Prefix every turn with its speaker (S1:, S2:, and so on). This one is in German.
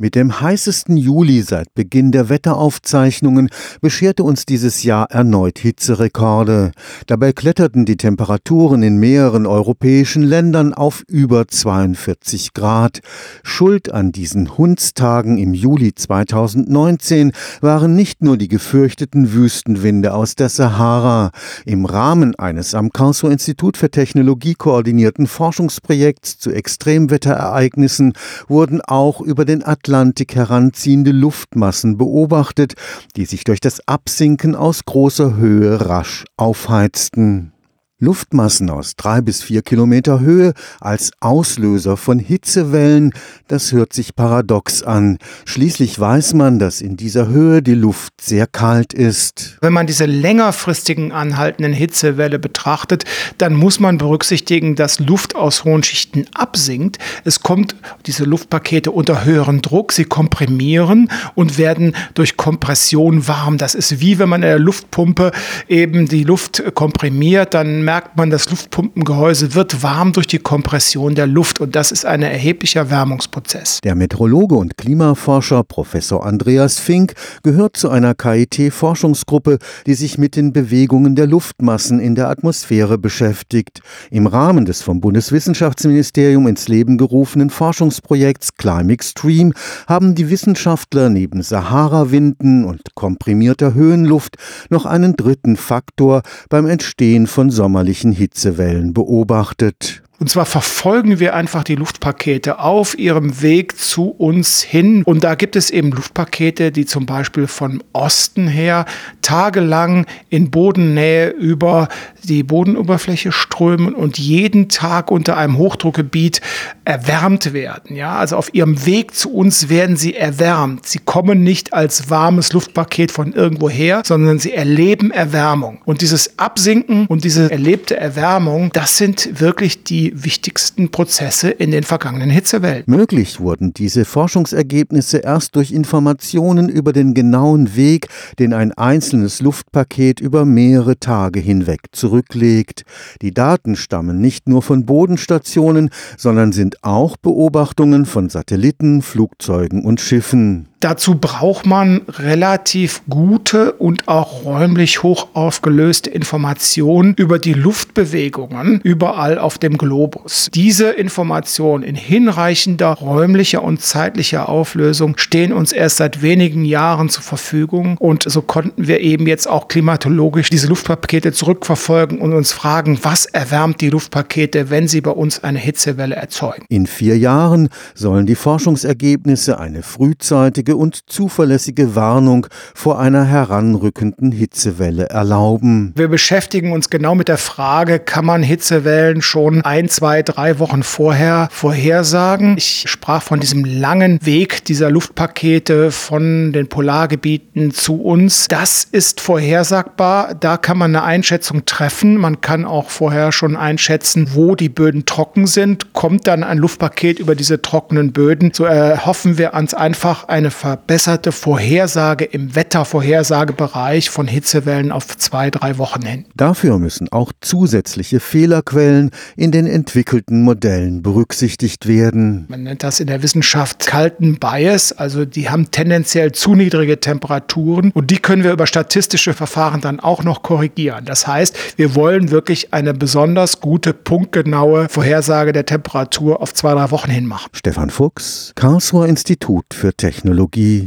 S1: Mit dem heißesten Juli seit Beginn der Wetteraufzeichnungen bescherte uns dieses Jahr erneut Hitzerekorde. Dabei kletterten die Temperaturen in mehreren europäischen Ländern auf über 42 Grad. Schuld an diesen Hundstagen im Juli 2019 waren nicht nur die gefürchteten Wüstenwinde aus der Sahara. Im Rahmen eines am Karlsruher Institut für Technologie koordinierten Forschungsprojekts zu Extremwetterereignissen wurden auch über den Atlantik Atlantik heranziehende Luftmassen beobachtet, die sich durch das Absinken aus großer Höhe rasch aufheizten. Luftmassen aus drei bis vier Kilometer Höhe als Auslöser von Hitzewellen, das hört sich paradox an. Schließlich weiß man, dass in dieser Höhe die Luft sehr kalt ist.
S2: Wenn man diese längerfristigen anhaltenden Hitzewelle betrachtet, dann muss man berücksichtigen, dass Luft aus hohen Schichten absinkt. Es kommt diese Luftpakete unter höheren Druck, sie komprimieren und werden durch Kompression warm. Das ist wie wenn man in der Luftpumpe eben die Luft komprimiert, dann merkt man, das Luftpumpengehäuse wird warm durch die Kompression der Luft und das ist ein erheblicher Wärmungsprozess.
S1: Der Meteorologe und Klimaforscher Professor Andreas Fink gehört zu einer KIT-Forschungsgruppe, die sich mit den Bewegungen der Luftmassen in der Atmosphäre beschäftigt. Im Rahmen des vom Bundeswissenschaftsministerium ins Leben gerufenen Forschungsprojekts Climate Extreme haben die Wissenschaftler neben Sahara-Winden und komprimierter Höhenluft noch einen dritten Faktor beim Entstehen von Sommer sommerlichen Hitzewellen beobachtet.
S2: Und zwar verfolgen wir einfach die Luftpakete auf ihrem Weg zu uns hin. Und da gibt es eben Luftpakete, die zum Beispiel von Osten her tagelang in Bodennähe über die Bodenoberfläche strömen und jeden Tag unter einem Hochdruckgebiet erwärmt werden. Ja, also auf ihrem Weg zu uns werden sie erwärmt. Sie kommen nicht als warmes Luftpaket von irgendwoher, sondern sie erleben Erwärmung. Und dieses Absinken und diese erlebte Erwärmung, das sind wirklich die wichtigsten Prozesse in den vergangenen Hitzewellen.
S1: Möglich wurden diese Forschungsergebnisse erst durch Informationen über den genauen Weg, den ein einzelnes Luftpaket über mehrere Tage hinweg zurücklegt. Die Daten stammen nicht nur von Bodenstationen, sondern sind auch Beobachtungen von Satelliten, Flugzeugen und Schiffen.
S2: Dazu braucht man relativ gute und auch räumlich hoch aufgelöste Informationen über die Luftbewegungen überall auf dem Globus. Diese Informationen in hinreichender räumlicher und zeitlicher Auflösung stehen uns erst seit wenigen Jahren zur Verfügung und so konnten wir eben jetzt auch klimatologisch diese Luftpakete zurückverfolgen und uns fragen, was erwärmt die Luftpakete, wenn sie bei uns eine Hitzewelle erzeugen.
S1: In vier Jahren sollen die Forschungsergebnisse eine frühzeitige richtige und zuverlässige Warnung vor einer heranrückenden Hitzewelle erlauben.
S2: Wir beschäftigen uns genau mit der Frage, kann man Hitzewellen schon ein, zwei, drei Wochen vorher vorhersagen? Ich sprach von diesem langen Weg dieser Luftpakete von den Polargebieten zu uns. Das ist vorhersagbar. Da kann man eine Einschätzung treffen. Man kann auch vorher schon einschätzen, wo die Böden trocken sind. Kommt dann ein Luftpaket über diese trockenen Böden, so erhoffen wir uns einfach eine verbesserte Vorhersage im Wettervorhersagebereich von Hitzewellen auf zwei, drei Wochen hin.
S1: Dafür müssen auch zusätzliche Fehlerquellen in den entwickelten Modellen berücksichtigt werden.
S2: Man nennt das in der Wissenschaft kalten Bias, also die haben tendenziell zu niedrige Temperaturen und die können wir über statistische Verfahren dann auch noch korrigieren. Das heißt, wir wollen wirklich eine besonders gute, punktgenaue Vorhersage der Temperatur auf zwei, drei Wochen hin machen.
S1: Stefan Fuchs, Karlsruher Institut für Technologie